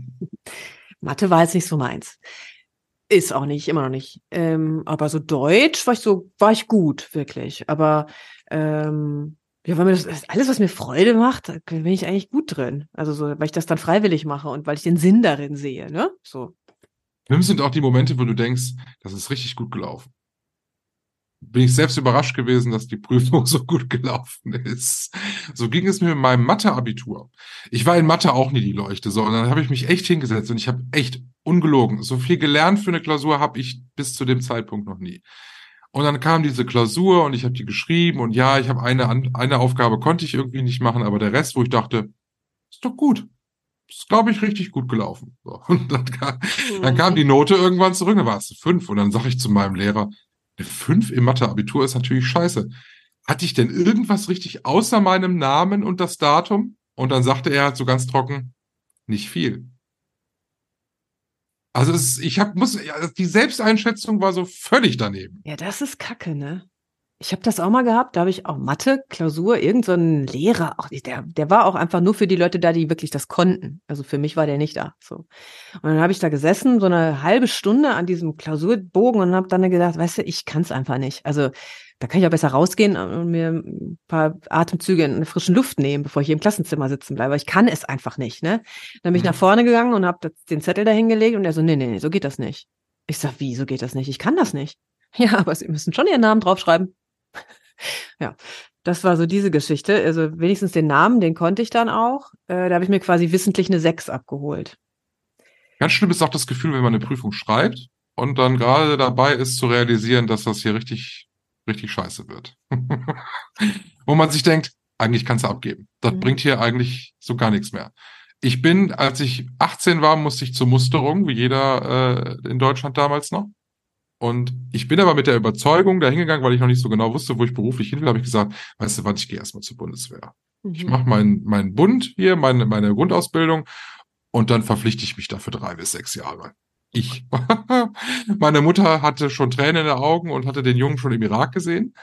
Mathe war jetzt nicht so meins. Ist auch nicht, immer noch nicht. Ähm, aber so Deutsch war ich so, war ich gut, wirklich. Aber ähm, ja, weil mir das alles, was mir Freude macht, bin ich eigentlich gut drin. Also so, weil ich das dann freiwillig mache und weil ich den Sinn darin sehe, ne? So. Schlimm sind auch die Momente, wo du denkst, das ist richtig gut gelaufen. Bin ich selbst überrascht gewesen, dass die Prüfung so gut gelaufen ist. So ging es mir mit meinem Mathe-Abitur. Ich war in Mathe auch nie die Leuchte, so, und dann habe ich mich echt hingesetzt und ich habe echt ungelogen. So viel gelernt für eine Klausur habe ich bis zu dem Zeitpunkt noch nie. Und dann kam diese Klausur und ich habe die geschrieben und ja, ich habe eine, eine Aufgabe konnte ich irgendwie nicht machen, aber der Rest, wo ich dachte, ist doch gut. Ist, glaube ich, richtig gut gelaufen. So. Und dann kam, dann kam die Note irgendwann zurück, dann war es fünf. Und dann sage ich zu meinem Lehrer, eine fünf im Mathe-Abitur ist natürlich scheiße. Hatte ich denn irgendwas richtig außer meinem Namen und das Datum? Und dann sagte er halt so ganz trocken, nicht viel. Also es, ich hab, muss, die Selbsteinschätzung war so völlig daneben. Ja, das ist Kacke, ne? Ich habe das auch mal gehabt, da habe ich auch Mathe, Klausur, irgend so Lehrer, auch der, der war auch einfach nur für die Leute da, die wirklich das konnten. Also für mich war der nicht da. So. Und dann habe ich da gesessen, so eine halbe Stunde an diesem Klausurbogen und habe dann gedacht, weißt du, ich kann es einfach nicht. Also da kann ich auch besser rausgehen und mir ein paar Atemzüge in der frischen Luft nehmen, bevor ich hier im Klassenzimmer sitzen bleibe. Ich kann es einfach nicht, ne? Dann bin ich Mhm. nach vorne gegangen und habe den Zettel da hingelegt und er so, nee, nee, nee, so geht das nicht. Ich sag, wie, so geht das nicht? Ich kann das nicht. Ja, aber Sie müssen schon Ihren Namen draufschreiben. ja, das war so diese Geschichte. Also wenigstens den Namen, den konnte ich dann auch. Äh, da habe ich mir quasi wissentlich eine 6 abgeholt. Ganz schlimm ist auch das Gefühl, wenn man eine Prüfung schreibt und dann gerade dabei ist zu realisieren, dass das hier richtig, richtig scheiße wird. Wo man sich denkt, eigentlich kannst du abgeben. Das Mhm. bringt hier eigentlich so gar nichts mehr. Ich bin, als ich 18 war, musste ich zur Musterung, wie jeder äh, in Deutschland damals noch. Und ich bin aber mit der Überzeugung dahingegangen, weil ich noch nicht so genau wusste, wo ich beruflich hin will, habe ich gesagt, weißt du was, ich gehe erstmal zur Bundeswehr. Ich Mhm. mache meinen meinen Bund hier, meine, meine Grundausbildung und dann verpflichte ich mich dafür drei bis sechs Jahre. Ich. Meine Mutter hatte schon Tränen in den Augen und hatte den Jungen schon im Irak gesehen.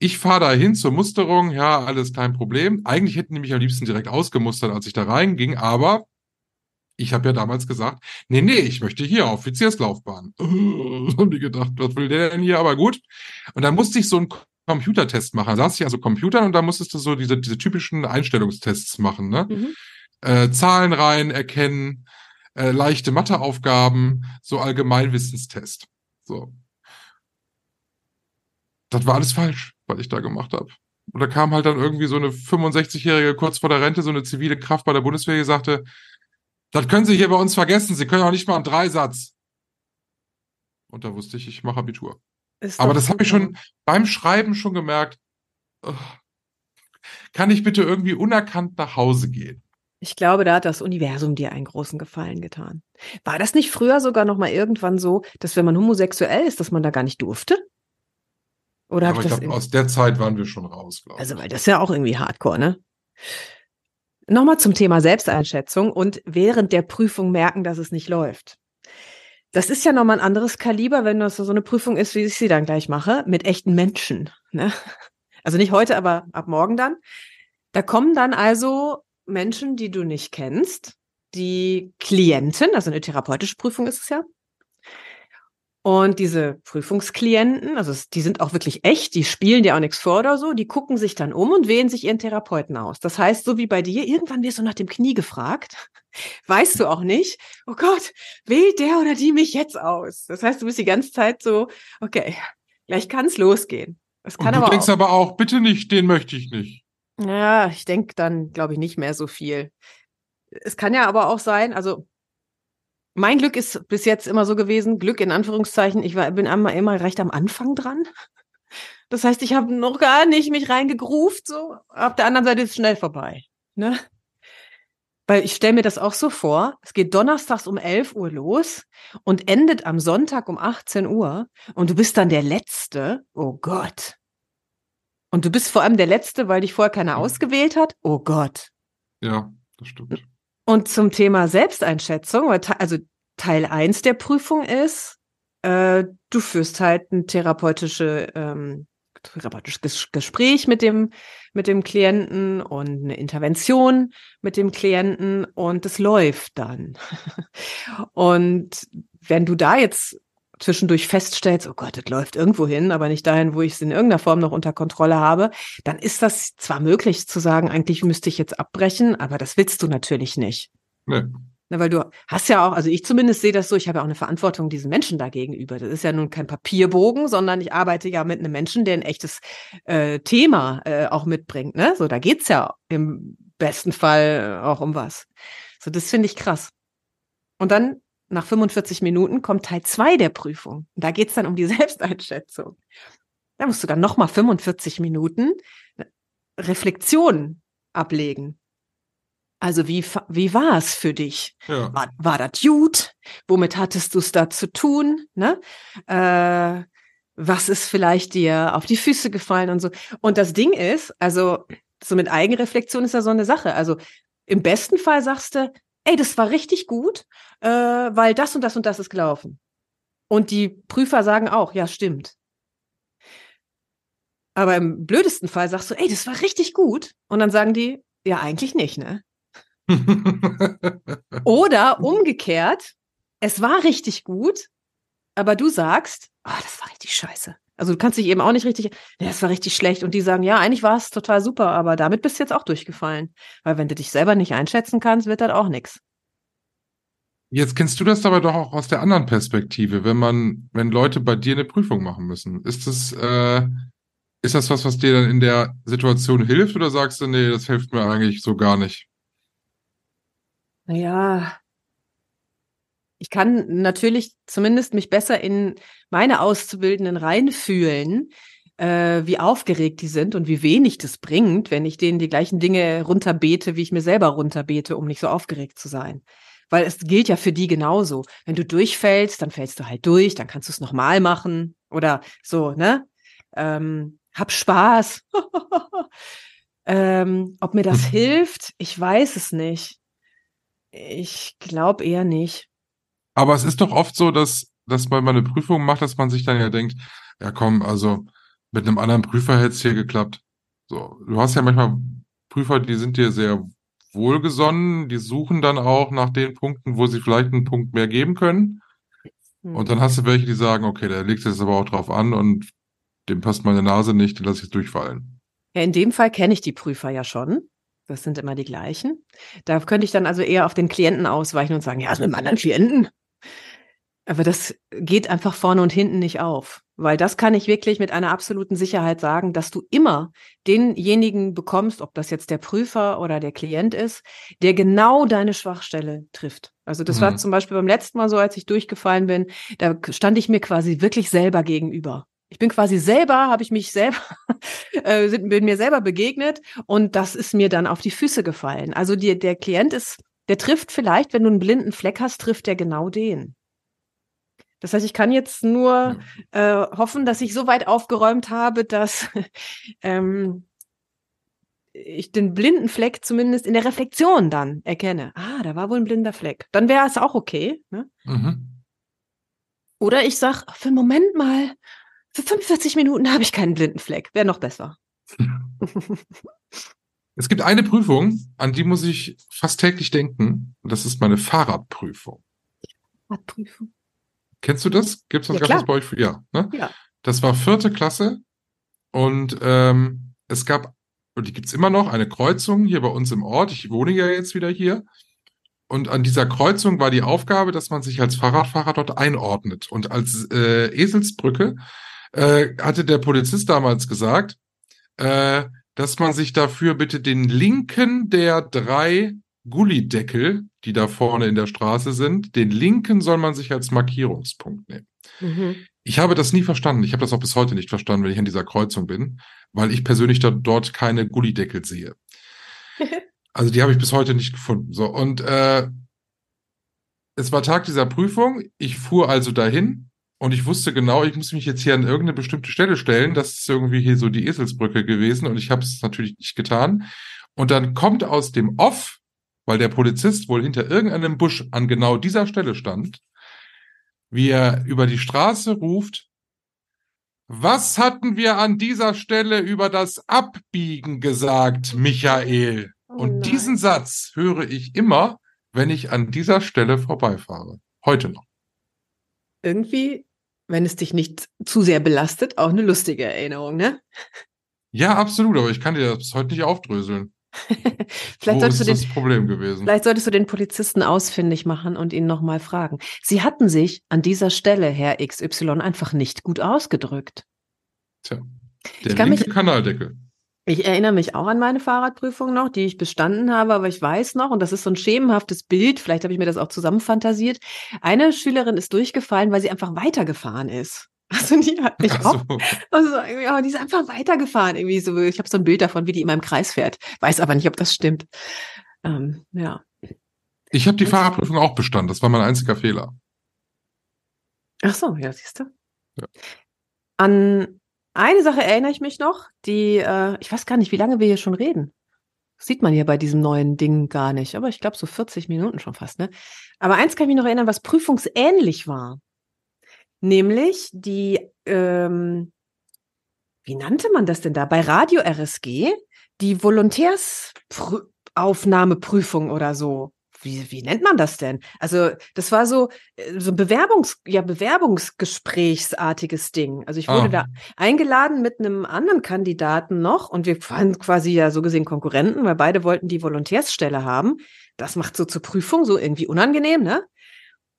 Ich fahre da hin zur Musterung, ja, alles kein Problem. Eigentlich hätten die mich am liebsten direkt ausgemustert, als ich da reinging, aber ich habe ja damals gesagt, nee, nee, ich möchte hier Offizierslaufbahn. haben die gedacht, was will der denn hier? Aber gut. Und dann musste ich so einen Computertest machen. Da saß ich also Computern und da musstest du so diese, diese typischen Einstellungstests machen, ne? Mhm. äh, Zahlen rein erkennen, äh, leichte Matheaufgaben, so Allgemeinwissenstest. So. Das war alles falsch, was ich da gemacht habe. Und da kam halt dann irgendwie so eine 65-Jährige kurz vor der Rente, so eine zivile Kraft bei der Bundeswehr, die sagte, das können Sie hier bei uns vergessen, Sie können auch nicht mal einen Dreisatz. Und da wusste ich, ich mache Abitur. Ist Aber das habe ich schon beim Schreiben schon gemerkt. Kann ich bitte irgendwie unerkannt nach Hause gehen? Ich glaube, da hat das Universum dir einen großen Gefallen getan. War das nicht früher sogar noch mal irgendwann so, dass wenn man homosexuell ist, dass man da gar nicht durfte? Oder habe Aber ich glaube, aus der Zeit waren wir schon raus, glaube ich. Also, weil das ist ja auch irgendwie hardcore, ne? Nochmal zum Thema Selbsteinschätzung und während der Prüfung merken, dass es nicht läuft. Das ist ja nochmal ein anderes Kaliber, wenn das so eine Prüfung ist, wie ich sie dann gleich mache, mit echten Menschen. Ne? Also nicht heute, aber ab morgen dann. Da kommen dann also Menschen, die du nicht kennst, die Klienten, also eine therapeutische Prüfung ist es ja, und diese Prüfungsklienten, also die sind auch wirklich echt, die spielen dir auch nichts vor oder so, die gucken sich dann um und wählen sich ihren Therapeuten aus. Das heißt, so wie bei dir, irgendwann wirst du nach dem Knie gefragt, weißt du auch nicht, oh Gott, wählt der oder die mich jetzt aus? Das heißt, du bist die ganze Zeit so, okay, gleich kann es losgehen. Das kann Und du aber denkst auch, aber auch, bitte nicht, den möchte ich nicht. ja, ich denke dann, glaube ich, nicht mehr so viel. Es kann ja aber auch sein, also mein Glück ist bis jetzt immer so gewesen, Glück in Anführungszeichen, ich war, bin einmal immer recht am Anfang dran. Das heißt, ich habe noch gar nicht mich reingegruft, so. Auf der anderen Seite ist es schnell vorbei. Ne? Weil ich stelle mir das auch so vor, es geht donnerstags um 11 Uhr los und endet am Sonntag um 18 Uhr und du bist dann der Letzte. Oh Gott. Und du bist vor allem der Letzte, weil dich vorher keiner ausgewählt hat. Oh Gott. Ja, das stimmt. Und zum Thema Selbsteinschätzung, also Teil 1 der Prüfung ist, äh, du führst halt ein therapeutische, ähm, therapeutisches Gespräch mit dem, mit dem Klienten und eine Intervention mit dem Klienten und es läuft dann. und wenn du da jetzt zwischendurch feststellst, oh Gott, das läuft irgendwo hin, aber nicht dahin, wo ich es in irgendeiner Form noch unter Kontrolle habe, dann ist das zwar möglich zu sagen, eigentlich müsste ich jetzt abbrechen, aber das willst du natürlich nicht. Nee. Na, weil du hast ja auch, also ich zumindest sehe das so, ich habe ja auch eine Verantwortung diesen Menschen da gegenüber. Das ist ja nun kein Papierbogen, sondern ich arbeite ja mit einem Menschen, der ein echtes äh, Thema äh, auch mitbringt. Ne? So, da geht's ja im besten Fall auch um was. So, das finde ich krass. Und dann nach 45 Minuten kommt Teil zwei der Prüfung. Da geht's dann um die Selbsteinschätzung. Da musst du dann nochmal 45 Minuten Reflexion ablegen. Also wie, wie war es für dich? Ja. War, war das gut? Womit hattest du es da zu tun? Ne? Äh, was ist vielleicht dir auf die Füße gefallen und so? Und das Ding ist, also so mit Eigenreflexion ist ja so eine Sache. Also im besten Fall sagst du, ey, das war richtig gut, äh, weil das und das und das ist gelaufen. Und die Prüfer sagen auch, ja, stimmt. Aber im blödesten Fall sagst du, ey, das war richtig gut. Und dann sagen die, ja, eigentlich nicht, ne? Oder umgekehrt, es war richtig gut, aber du sagst, oh, das war richtig scheiße. Also du kannst dich eben auch nicht richtig, ja, das war richtig schlecht. Und die sagen, ja, eigentlich war es total super, aber damit bist du jetzt auch durchgefallen. Weil wenn du dich selber nicht einschätzen kannst, wird das auch nichts. Jetzt kennst du das aber doch auch aus der anderen Perspektive, wenn man, wenn Leute bei dir eine Prüfung machen müssen. Ist das, äh, ist das was, was dir dann in der Situation hilft oder sagst du, nee, das hilft mir eigentlich so gar nicht? Naja, ich kann natürlich zumindest mich besser in meine Auszubildenden reinfühlen, äh, wie aufgeregt die sind und wie wenig das bringt, wenn ich denen die gleichen Dinge runterbete, wie ich mir selber runterbete, um nicht so aufgeregt zu sein. Weil es gilt ja für die genauso. Wenn du durchfällst, dann fällst du halt durch, dann kannst du es nochmal machen oder so, ne? Ähm, hab Spaß. ähm, ob mir das hilft, ich weiß es nicht. Ich glaube eher nicht. Aber es ist doch oft so, dass, dass man mal eine Prüfung macht, dass man sich dann ja denkt, ja komm, also mit einem anderen Prüfer hätte es hier geklappt. So, du hast ja manchmal Prüfer, die sind dir sehr wohlgesonnen, die suchen dann auch nach den Punkten, wo sie vielleicht einen Punkt mehr geben können. Hm. Und dann hast du welche, die sagen, okay, der legt es aber auch drauf an und dem passt meine Nase nicht, den lasse ich durchfallen. Ja, in dem Fall kenne ich die Prüfer ja schon. Das sind immer die gleichen. Da könnte ich dann also eher auf den Klienten ausweichen und sagen, ja, mit einem anderen Klienten. Aber das geht einfach vorne und hinten nicht auf. Weil das kann ich wirklich mit einer absoluten Sicherheit sagen, dass du immer denjenigen bekommst, ob das jetzt der Prüfer oder der Klient ist, der genau deine Schwachstelle trifft. Also das mhm. war zum Beispiel beim letzten Mal so, als ich durchgefallen bin, da stand ich mir quasi wirklich selber gegenüber. Ich bin quasi selber, habe ich mich selber, äh, bin mir selber begegnet und das ist mir dann auf die Füße gefallen. Also die, der Klient ist, der trifft vielleicht, wenn du einen blinden Fleck hast, trifft der genau den. Das heißt, ich kann jetzt nur äh, hoffen, dass ich so weit aufgeräumt habe, dass ähm, ich den blinden Fleck zumindest in der Reflexion dann erkenne. Ah, da war wohl ein blinder Fleck. Dann wäre es auch okay. Ne? Mhm. Oder ich sage, für einen Moment mal, für 45 Minuten habe ich keinen blinden Fleck. Wäre noch besser. Es gibt eine Prüfung, an die muss ich fast täglich denken. Und das ist meine Fahrradprüfung. Fahrradprüfung. Kennst du das? Gibt es das ja, ganz bei euch? Ja, ne? ja. Das war vierte Klasse. Und ähm, es gab, und die gibt's immer noch, eine Kreuzung hier bei uns im Ort. Ich wohne ja jetzt wieder hier. Und an dieser Kreuzung war die Aufgabe, dass man sich als Fahrradfahrer dort einordnet. Und als äh, Eselsbrücke äh, hatte der Polizist damals gesagt, äh, dass man sich dafür bitte den linken der drei Gullideckel, die da vorne in der Straße sind, den linken soll man sich als Markierungspunkt nehmen. Mhm. Ich habe das nie verstanden. Ich habe das auch bis heute nicht verstanden, wenn ich an dieser Kreuzung bin, weil ich persönlich da, dort keine Gullideckel sehe. Also die habe ich bis heute nicht gefunden. So, und äh, es war Tag dieser Prüfung. Ich fuhr also dahin und ich wusste genau, ich muss mich jetzt hier an irgendeine bestimmte Stelle stellen. Das ist irgendwie hier so die Eselsbrücke gewesen und ich habe es natürlich nicht getan. Und dann kommt aus dem Off, weil der Polizist wohl hinter irgendeinem Busch an genau dieser Stelle stand, wie er über die Straße ruft, was hatten wir an dieser Stelle über das Abbiegen gesagt, Michael? Oh Und diesen Satz höre ich immer, wenn ich an dieser Stelle vorbeifahre. Heute noch. Irgendwie, wenn es dich nicht zu sehr belastet, auch eine lustige Erinnerung, ne? Ja, absolut, aber ich kann dir das bis heute nicht aufdröseln. Vielleicht Wo solltest, ist du den, das Problem gewesen? vielleicht solltest du den Polizisten ausfindig machen und ihn nochmal fragen. Sie hatten sich an dieser Stelle, Herr XY, einfach nicht gut ausgedrückt. Tja, Ich der kann linke mich- Kanaldeckel. Ich erinnere mich auch an meine Fahrradprüfung noch, die ich bestanden habe, aber ich weiß noch, und das ist so ein schemenhaftes Bild, vielleicht habe ich mir das auch zusammenfantasiert. Eine Schülerin ist durchgefallen, weil sie einfach weitergefahren ist. Also die hat mich so. also, ja, die ist einfach weitergefahren. Irgendwie so, ich habe so ein Bild davon, wie die in meinem Kreis fährt. Weiß aber nicht, ob das stimmt. Ähm, ja. Ich habe die Fahrradprüfung auch bestanden. Das war mein einziger Fehler. Ach so, ja, siehst du. Ja. An eine Sache erinnere ich mich noch, die, äh, ich weiß gar nicht, wie lange wir hier schon reden. Sieht man hier bei diesem neuen Ding gar nicht, aber ich glaube so 40 Minuten schon fast, ne? Aber eins kann ich mich noch erinnern, was prüfungsähnlich war. Nämlich die, ähm, wie nannte man das denn da? Bei Radio RSG, die Volontärs-Aufnahmeprüfung oder so. Wie, wie nennt man das denn? Also, das war so, äh, so ein Bewerbungs, ja, Bewerbungsgesprächsartiges Ding. Also ich wurde Ah. da eingeladen mit einem anderen Kandidaten noch und wir waren quasi ja so gesehen Konkurrenten, weil beide wollten die Volontärsstelle haben. Das macht so zur Prüfung so irgendwie unangenehm, ne?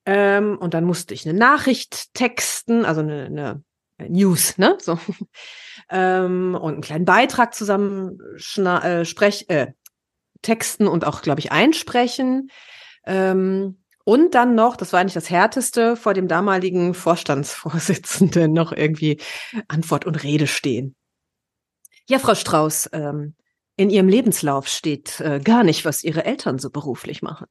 Ähm, und dann musste ich eine Nachricht texten, also eine, eine News, ne? So. ähm, und einen kleinen Beitrag zusammen äh, sprech, äh, texten und auch, glaube ich, einsprechen. Ähm, und dann noch, das war eigentlich das Härteste, vor dem damaligen Vorstandsvorsitzenden noch irgendwie Antwort und Rede stehen. Ja, Frau Strauß, ähm, in Ihrem Lebenslauf steht äh, gar nicht, was Ihre Eltern so beruflich machen.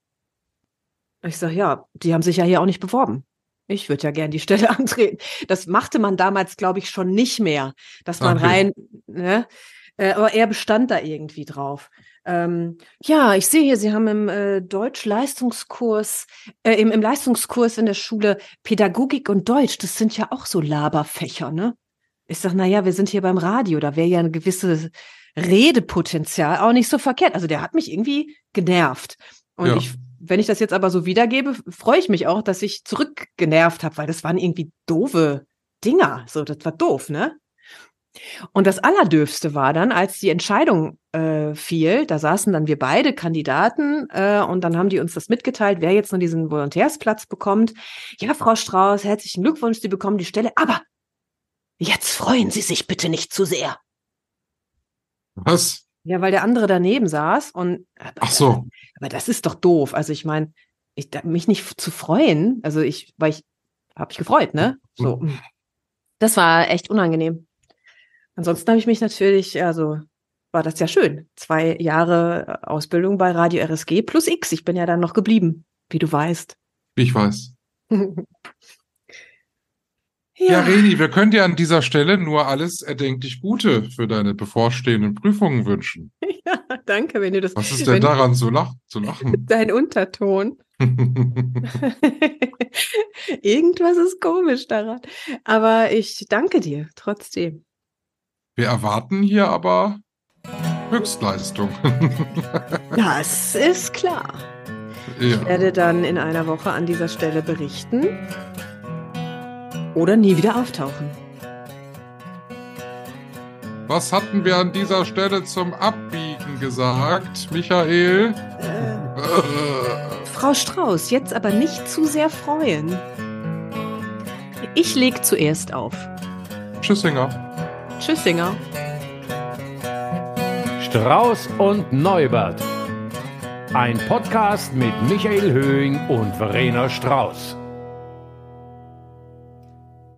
Ich sage, ja, die haben sich ja hier auch nicht beworben. Ich würde ja gern die Stelle antreten. Das machte man damals, glaube ich, schon nicht mehr, dass man Okay. rein, ne? Äh, aber er bestand da irgendwie drauf. Ähm, ja, ich sehe hier, Sie haben im äh, Deutsch-Leistungskurs, äh, im, im Leistungskurs in der Schule Pädagogik und Deutsch. Das sind ja auch so Laberfächer, ne? Ich sag, na ja, wir sind hier beim Radio, da wäre ja ein gewisses Redepotenzial auch nicht so verkehrt. Also der hat mich irgendwie genervt. Und Ja. ich, wenn ich das jetzt aber so wiedergebe, freue ich mich auch, dass ich zurückgenervt habe, weil das waren irgendwie doofe Dinger. So, das war doof, ne? Und das Allerdürfste war dann, als die Entscheidung äh, fiel, da saßen dann wir beide Kandidaten äh, und dann haben die uns das mitgeteilt, wer jetzt nur diesen Volontärsplatz bekommt. Ja, Frau Strauß, herzlichen Glückwunsch, Sie bekommen die Stelle, aber jetzt freuen Sie sich bitte nicht zu sehr. Was? Ja, weil der andere daneben saß und Ach so. aber das ist doch doof. Also ich meine, ich mich nicht zu freuen, also ich, weil ich habe mich gefreut, ne? So. Das war echt unangenehm. Ansonsten habe ich mich natürlich, also war das ja schön. Zwei Jahre Ausbildung bei Radio RSG plus X. Ich bin ja dann noch geblieben, wie du weißt. Ich weiß. ja, Ja, Reni, wir können dir an dieser Stelle nur alles erdenklich Gute für deine bevorstehenden Prüfungen wünschen. ja, danke, wenn du das. Was ist denn daran zu, lach zu lachen? Dein Unterton. Irgendwas ist komisch daran. Aber ich danke dir trotzdem. Wir erwarten hier aber Höchstleistung. Das ist klar. Ich ja. werde dann in einer Woche an dieser Stelle berichten oder nie wieder auftauchen. Was hatten wir an dieser Stelle zum Abbiegen gesagt, Michael? Äh, Frau Strauß, jetzt aber nicht zu sehr freuen. Ich leg zuerst auf. Tschüssinger. Tschüssinger. Strauß und Neubert. Ein Podcast mit Michael Höhing und Verena Strauß.